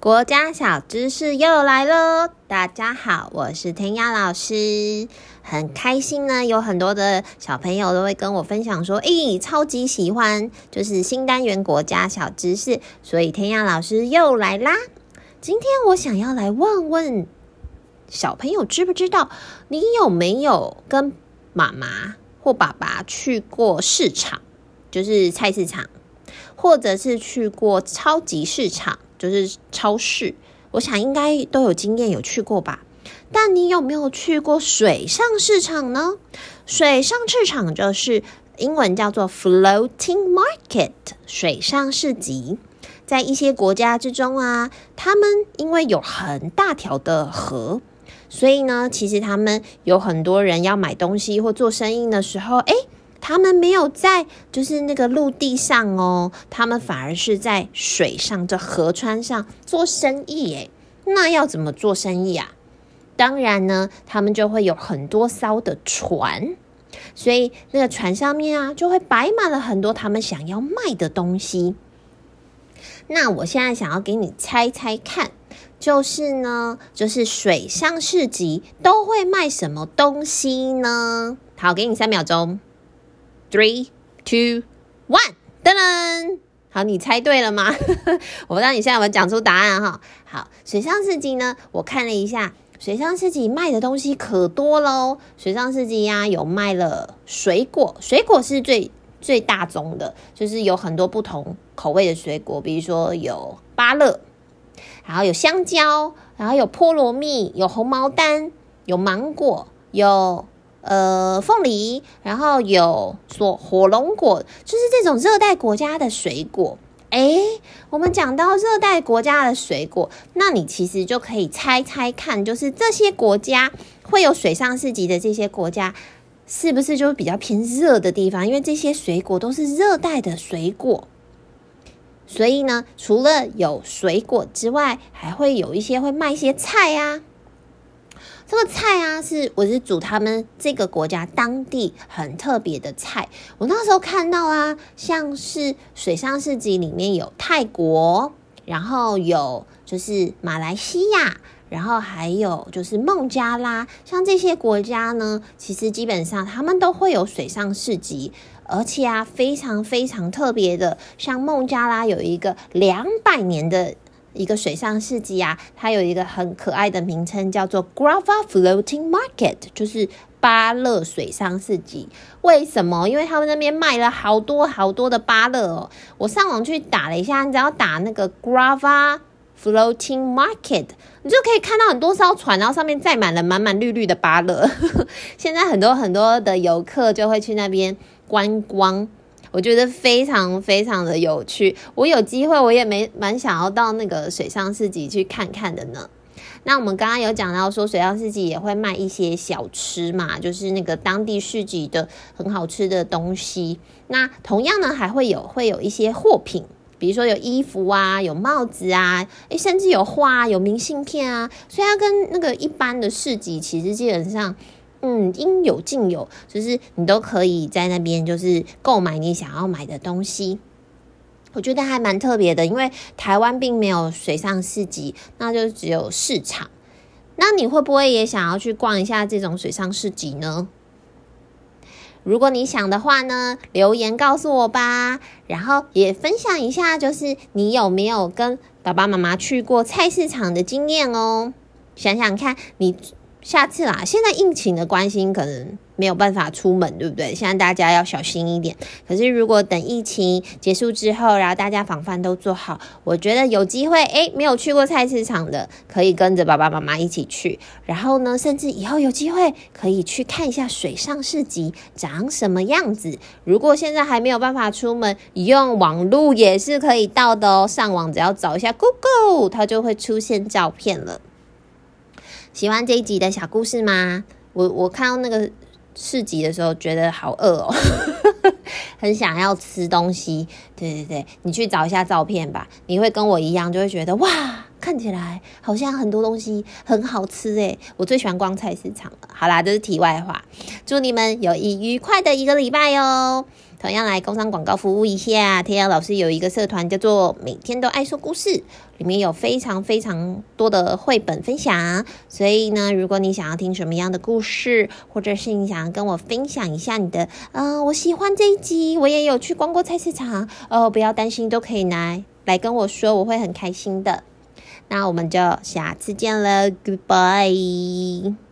国家小知识又来喽！大家好，我是弹雅老师，很开心呢，有很多的小朋友都会跟我分享说，诶，超级喜欢，就是新单元国家小知识，所以弹雅老师又来啦。今天我想要来问问小朋友，知不知道你有没有跟妈妈或爸爸去过市场，就是菜市场，或者是去过超级市场？就是超市，我想应该都有经验，有去过吧？但你有没有去过水上市场呢？水上市场就是英文叫做 floating market，水上市集。在一些国家之中啊，他们因为有很大条的河，所以呢，其实他们有很多人要买东西或做生意的时候，诶。他们没有在就是那个陆地上哦，他们反而是在水上这河川上做生意诶。那要怎么做生意啊？当然呢，他们就会有很多艘的船，所以那个船上面啊，就会摆满了很多他们想要卖的东西。那我现在想要给你猜猜看，就是呢，就是水上市集都会卖什么东西呢？好，给你三秒钟。Three, two, one，噔噔，好，你猜对了吗？我不知道你现在有没有讲出答案哈。好，水上市集呢，我看了一下，水上市集卖的东西可多喽。水上市集呀，有卖了水果，水果是最最大宗的，就是有很多不同口味的水果，比如说有芭乐，然后有香蕉，然后有菠萝蜜，有红毛丹，有芒果，有。呃，凤梨，然后有说火龙果，就是这种热带国家的水果。诶，我们讲到热带国家的水果，那你其实就可以猜猜看，就是这些国家会有水上市集的这些国家，是不是就是比较偏热的地方？因为这些水果都是热带的水果，所以呢，除了有水果之外，还会有一些会卖一些菜啊。这个菜啊，是我是煮他们这个国家当地很特别的菜。我那时候看到啊，像是水上市集里面有泰国，然后有就是马来西亚，然后还有就是孟加拉，像这些国家呢，其实基本上他们都会有水上市集，而且啊，非常非常特别的，像孟加拉有一个两百年的。一个水上市集啊，它有一个很可爱的名称，叫做 Grava Floating Market，就是芭乐水上市集。为什么？因为他们那边卖了好多好多的芭乐哦。我上网去打了一下，你只要打那个 Grava Floating Market，你就可以看到很多艘船，然后上面载满了满满绿绿的芭乐。现在很多很多的游客就会去那边观光。我觉得非常非常的有趣，我有机会我也没蛮想要到那个水上市集去看看的呢。那我们刚刚有讲到说，水上市集也会卖一些小吃嘛，就是那个当地市集的很好吃的东西。那同样呢，还会有会有一些货品，比如说有衣服啊，有帽子啊，诶，甚至有画，有明信片啊。所以它跟那个一般的市集其实基本上。嗯，应有尽有，就是你都可以在那边，就是购买你想要买的东西。我觉得还蛮特别的，因为台湾并没有水上市集，那就只有市场。那你会不会也想要去逛一下这种水上市集呢？如果你想的话呢，留言告诉我吧，然后也分享一下，就是你有没有跟爸爸妈妈去过菜市场的经验哦？想想看你。下次啦，现在疫情的关系，可能没有办法出门，对不对？现在大家要小心一点。可是如果等疫情结束之后，然后大家防范都做好，我觉得有机会，诶，没有去过菜市场的，可以跟着爸爸妈妈一起去。然后呢，甚至以后有机会可以去看一下水上市集长什么样子。如果现在还没有办法出门，用网络也是可以到的哦。上网只要找一下 Google，它就会出现照片了。喜欢这一集的小故事吗？我我看到那个市集的时候，觉得好饿哦，很想要吃东西。对对对，你去找一下照片吧，你会跟我一样，就会觉得哇，看起来好像很多东西很好吃诶。我最喜欢逛菜市场了。好啦，这是题外话。祝你们有一愉快的一个礼拜哟。同样来工商广告服务一下，弹雅老师有一个社团叫做“每天都爱说故事”，里面有非常非常多的绘本分享。所以呢，如果你想要听什么样的故事，或者是你想要跟我分享一下你的，嗯、我喜欢这一集，我也有去逛过菜市场哦，不要担心，都可以来来跟我说，我会很开心的。那我们就下次见了，Goodbye。